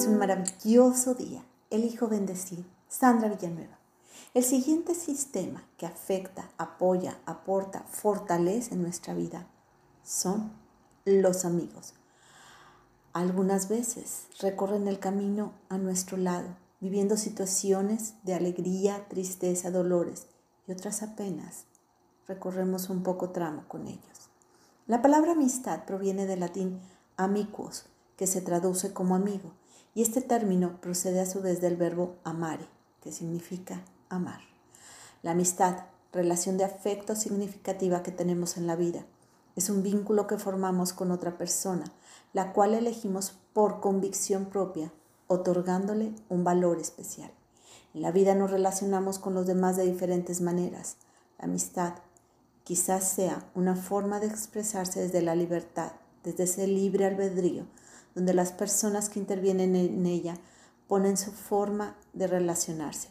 es un maravilloso día. Elijo bendecir. Sandra Villanueva. El siguiente sistema que afecta, apoya, aporta, fortalece nuestra vida son los amigos. Algunas veces recorren el camino a nuestro lado, viviendo situaciones de alegría, tristeza, dolores, y otras apenas recorremos un poco tramo con ellos. La palabra amistad proviene del latín amicus, que se traduce como amigo, y este término procede a su vez del verbo amare, que significa amar. La amistad, relación de afecto significativa que tenemos en la vida, es un vínculo que formamos con otra persona, la cual elegimos por convicción propia, otorgándole un valor especial. En la vida nos relacionamos con los demás de diferentes maneras. La amistad quizás sea una forma de expresarse desde la libertad, desde ese libre albedrío, donde las personas que intervienen en ella ponen su forma de relacionarse.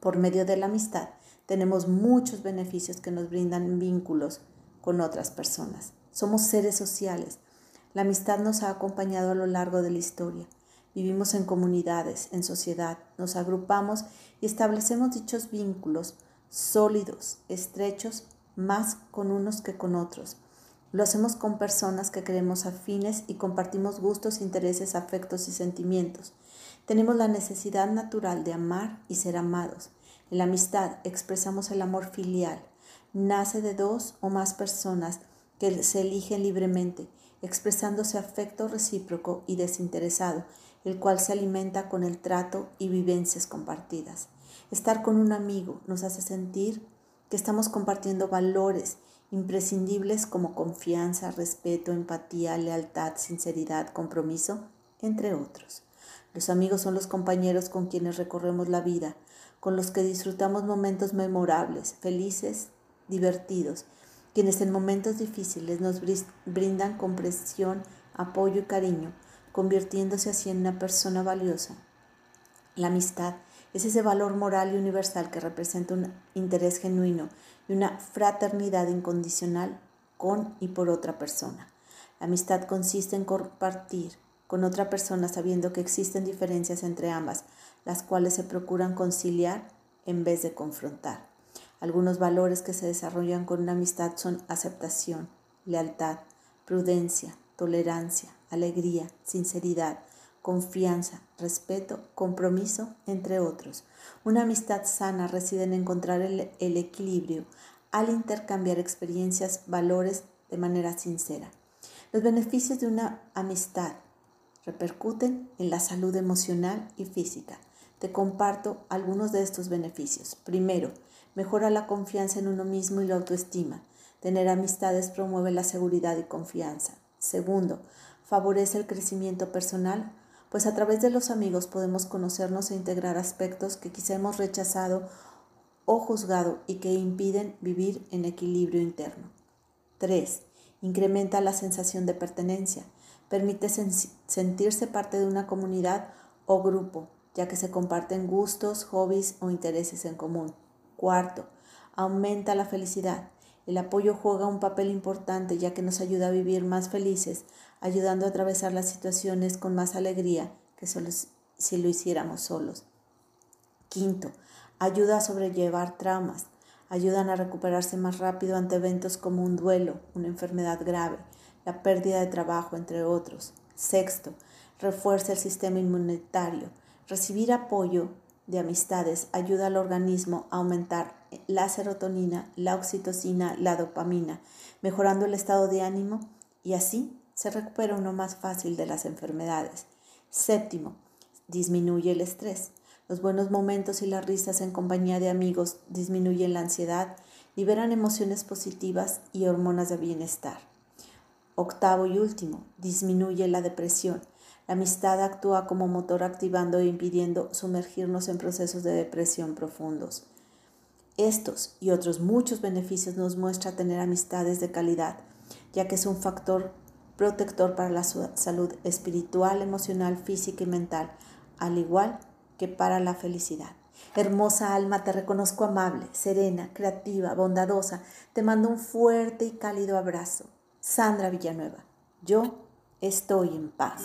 Por medio de la amistad tenemos muchos beneficios que nos brindan vínculos con otras personas. Somos seres sociales. La amistad nos ha acompañado a lo largo de la historia. Vivimos en comunidades, en sociedad, nos agrupamos y establecemos dichos vínculos sólidos, estrechos, más con unos que con otros. Lo hacemos con personas que creemos afines y compartimos gustos, intereses, afectos y sentimientos. Tenemos la necesidad natural de amar y ser amados. En la amistad expresamos el amor filial. Nace de dos o más personas que se eligen libremente, expresándose afecto recíproco y desinteresado, el cual se alimenta con el trato y vivencias compartidas. Estar con un amigo nos hace sentir que estamos compartiendo valores imprescindibles como confianza, respeto, empatía, lealtad, sinceridad, compromiso, entre otros. Los amigos son los compañeros con quienes recorremos la vida, con los que disfrutamos momentos memorables, felices, divertidos, quienes en momentos difíciles nos brindan comprensión, apoyo y cariño, convirtiéndose así en una persona valiosa. La amistad es ese valor moral y universal que representa un interés genuino y una fraternidad incondicional con y por otra persona. La amistad consiste en compartir con otra persona sabiendo que existen diferencias entre ambas, las cuales se procuran conciliar en vez de confrontar. Algunos valores que se desarrollan con una amistad son aceptación, lealtad, prudencia, tolerancia, alegría, sinceridad, confianza, respeto, compromiso, entre otros. Una amistad sana reside en encontrar el, equilibrio al intercambiar experiencias, valores de manera sincera. Los beneficios de una amistad repercuten en la salud emocional y física. Te comparto algunos de estos beneficios. Primero, mejora la confianza en uno mismo y la autoestima. Tener amistades promueve la seguridad y confianza. Segundo, favorece el crecimiento personal pues a través de los amigos podemos conocernos e integrar aspectos que quizá hemos rechazado o juzgado y que impiden vivir en equilibrio interno. 3. Incrementa la sensación de pertenencia. Permite sentirse parte de una comunidad o grupo, ya que se comparten gustos, hobbies o intereses en común. Cuarto, aumenta la felicidad. El apoyo juega un papel importante ya que nos ayuda a vivir más felices, ayudando a atravesar las situaciones con más alegría que si lo hiciéramos solos. Quinto, ayuda a sobrellevar traumas, ayudan a recuperarse más rápido ante eventos como un duelo, una enfermedad grave, la pérdida de trabajo, entre otros. Sexto, refuerza el sistema inmunitario. Recibir apoyo de amistades ayuda al organismo a aumentar la serotonina, la oxitocina, la dopamina, mejorando el estado de ánimo y así se recupera uno más fácil de las enfermedades. Séptimo, disminuye el estrés. Los buenos momentos y las risas en compañía de amigos disminuyen la ansiedad, liberan emociones positivas y hormonas de bienestar. Octavo y último, disminuye la depresión. La amistad actúa como motor activando e impidiendo sumergirnos en procesos de depresión profundos. Estos y otros muchos beneficios nos muestra tener amistades de calidad, ya que es un factor protector para la salud espiritual, emocional, física y mental, al igual que para la felicidad. Hermosa alma, te reconozco amable, serena, creativa, bondadosa. Te mando un fuerte y cálido abrazo. Sandra Villanueva, yo estoy en paz.